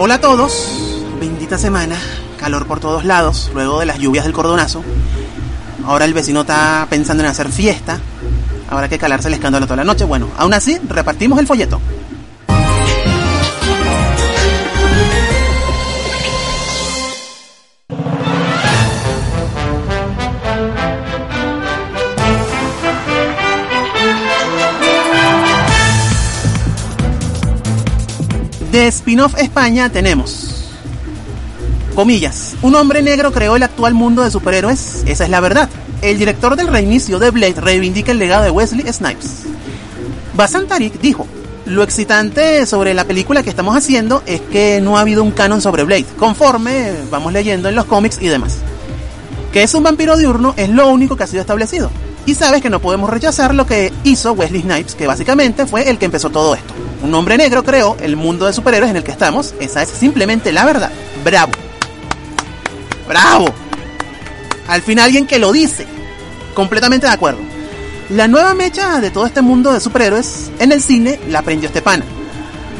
Hola a todos, bendita semana, calor por todos lados, luego de las lluvias del cordonazo. Ahora el vecino está pensando en hacer fiesta, habrá que calarse el escándalo toda la noche. Bueno, aún así, repartimos el folleto. Spin-off España tenemos. Comillas. Un hombre negro creó el actual mundo de superhéroes. Esa es la verdad. El director del reinicio de Blade reivindica el legado de Wesley Snipes. Basan Tarik dijo, lo excitante sobre la película que estamos haciendo es que no ha habido un canon sobre Blade, conforme vamos leyendo en los cómics y demás. Que es un vampiro diurno es lo único que ha sido establecido. Y sabes que no podemos rechazar lo que hizo Wesley Snipes, que básicamente fue el que empezó todo esto. Un hombre negro creó el mundo de superhéroes en el que estamos. Esa es simplemente la verdad. Bravo. Bravo. Al fin alguien que lo dice. Completamente de acuerdo. La nueva mecha de todo este mundo de superhéroes en el cine la prendió Estepana.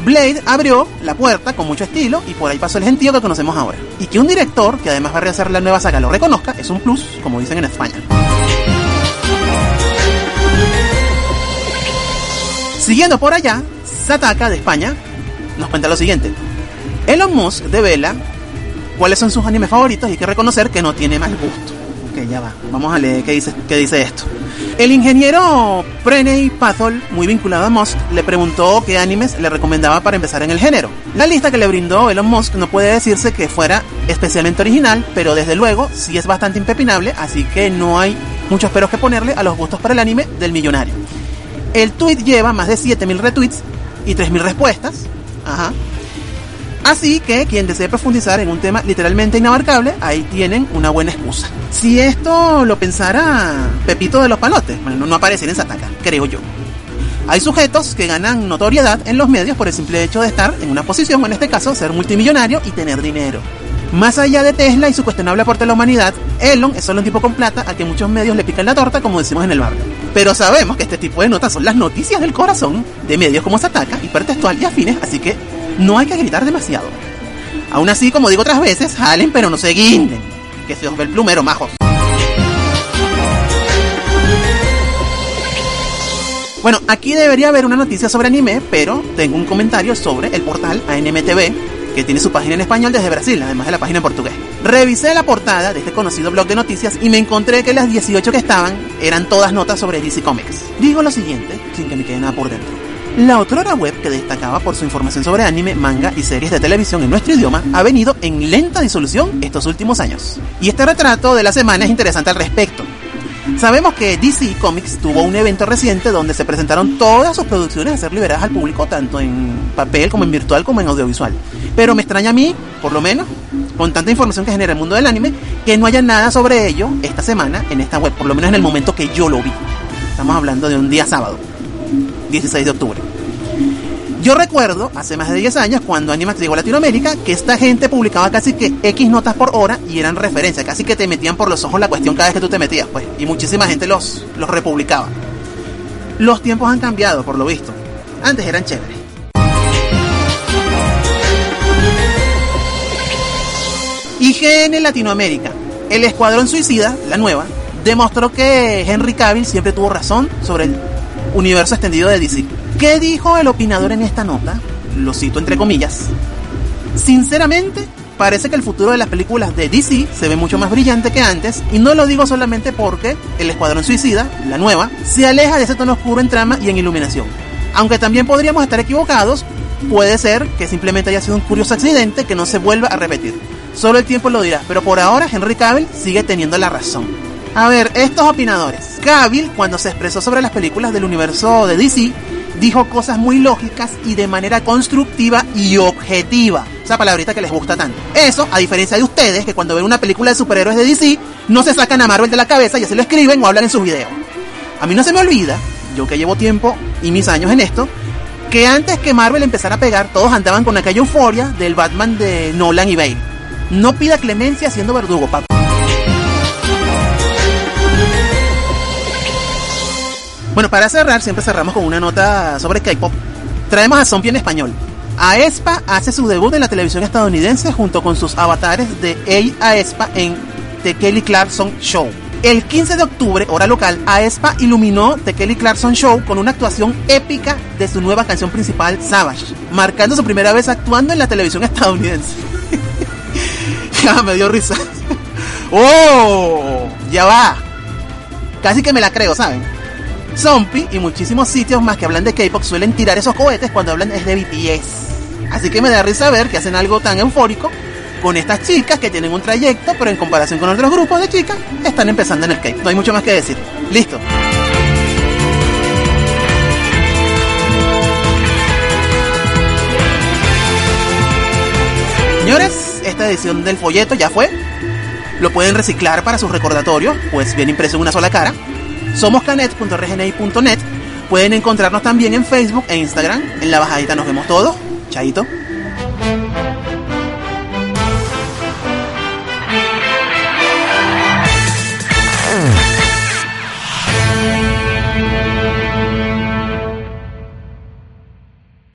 Blade abrió la puerta con mucho estilo y por ahí pasó el gentío que conocemos ahora. Y que un director, que además va a rehacer la nueva saga, lo reconozca, es un plus, como dicen en España. Siguiendo por allá, Sataka de España nos cuenta lo siguiente. Elon Musk devela cuáles son sus animes favoritos y hay que reconocer que no tiene mal gusto. Ok, ya va. Vamos a leer qué dice, qué dice esto. El ingeniero Preney Pathol, muy vinculado a Musk, le preguntó qué animes le recomendaba para empezar en el género. La lista que le brindó Elon Musk no puede decirse que fuera especialmente original, pero desde luego sí es bastante impepinable, así que no hay muchos peros que ponerle a los gustos para el anime del millonario. El tweet lleva más de 7000 retweets y 3000 respuestas. Ajá. Así que quien desee profundizar en un tema literalmente inabarcable, ahí tienen una buena excusa. Si esto lo pensara Pepito de los Palotes, bueno, no aparece en esa ataca, creo yo. Hay sujetos que ganan notoriedad en los medios por el simple hecho de estar en una posición, en este caso, ser multimillonario y tener dinero. Más allá de Tesla y su cuestionable aporte a la humanidad, Elon es solo un tipo con plata a que muchos medios le pican la torta, como decimos en el barrio. Pero sabemos que este tipo de notas son las noticias del corazón de medios como Sataka, hipertextual y afines, así que no hay que gritar demasiado. Aún así, como digo otras veces, jalen pero no se guinden, que se os ve el plumero, majos. Bueno, aquí debería haber una noticia sobre anime, pero tengo un comentario sobre el portal ANMTV, que tiene su página en español desde Brasil, además de la página en portugués. Revisé la portada de este conocido blog de noticias y me encontré que las 18 que estaban eran todas notas sobre DC Comics. Digo lo siguiente, sin que me quede nada por dentro. La otrora web que destacaba por su información sobre anime, manga y series de televisión en nuestro idioma ha venido en lenta disolución estos últimos años. Y este retrato de la semana es interesante al respecto. Sabemos que DC Comics tuvo un evento reciente donde se presentaron todas sus producciones a ser liberadas al público, tanto en papel como en virtual como en audiovisual. Pero me extraña a mí, por lo menos, con tanta información que genera el mundo del anime, que no haya nada sobre ello esta semana en esta web, por lo menos en el momento que yo lo vi. Estamos hablando de un día sábado, 16 de octubre. Yo recuerdo, hace más de 10 años, cuando Animax llegó a Latinoamérica, que esta gente publicaba casi que X notas por hora y eran referencias, casi que te metían por los ojos la cuestión cada vez que tú te metías, pues, y muchísima gente los, los republicaba. Los tiempos han cambiado, por lo visto. Antes eran chéveres. IGN Latinoamérica. El Escuadrón Suicida, la nueva, demostró que Henry Cavill siempre tuvo razón sobre el universo extendido de DC. ¿Qué dijo el opinador en esta nota? Lo cito entre comillas. Sinceramente, parece que el futuro de las películas de DC se ve mucho más brillante que antes, y no lo digo solamente porque El Escuadrón Suicida, la nueva, se aleja de ese tono oscuro en trama y en iluminación. Aunque también podríamos estar equivocados, puede ser que simplemente haya sido un curioso accidente que no se vuelva a repetir. Solo el tiempo lo dirá, pero por ahora Henry Cavill sigue teniendo la razón. A ver, estos opinadores. Cavill, cuando se expresó sobre las películas del universo de DC, dijo cosas muy lógicas y de manera constructiva y objetiva. Esa palabrita que les gusta tanto. Eso, a diferencia de ustedes, que cuando ven una película de superhéroes de DC, no se sacan a Marvel de la cabeza y así lo escriben o hablan en sus videos. A mí no se me olvida, yo que llevo tiempo y mis años en esto, que antes que Marvel empezara a pegar, todos andaban con aquella euforia del Batman de Nolan y Bale. No pida clemencia siendo verdugo, papá. Bueno, para cerrar, siempre cerramos con una nota sobre K-pop. Traemos a Zombie en español. Aespa hace su debut en la televisión estadounidense junto con sus avatares de Aespa en The Kelly Clarkson Show. El 15 de octubre, hora local, Aespa iluminó The Kelly Clarkson Show con una actuación épica de su nueva canción principal, Savage, marcando su primera vez actuando en la televisión estadounidense. Ya me dio risa. ¡Oh! Ya va. Casi que me la creo, ¿saben? Zombie y muchísimos sitios más que hablan de K-pop suelen tirar esos cohetes cuando hablan de BTS. Así que me da risa ver que hacen algo tan eufórico con estas chicas que tienen un trayecto, pero en comparación con otros grupos de chicas, están empezando en el K. No hay mucho más que decir. Listo. Señores, esta edición del folleto ya fue. Lo pueden reciclar para sus recordatorios, pues bien impreso en una sola cara. Somos canet.rgni.net. Pueden encontrarnos también en Facebook e Instagram. En la bajadita nos vemos todos. Chaito.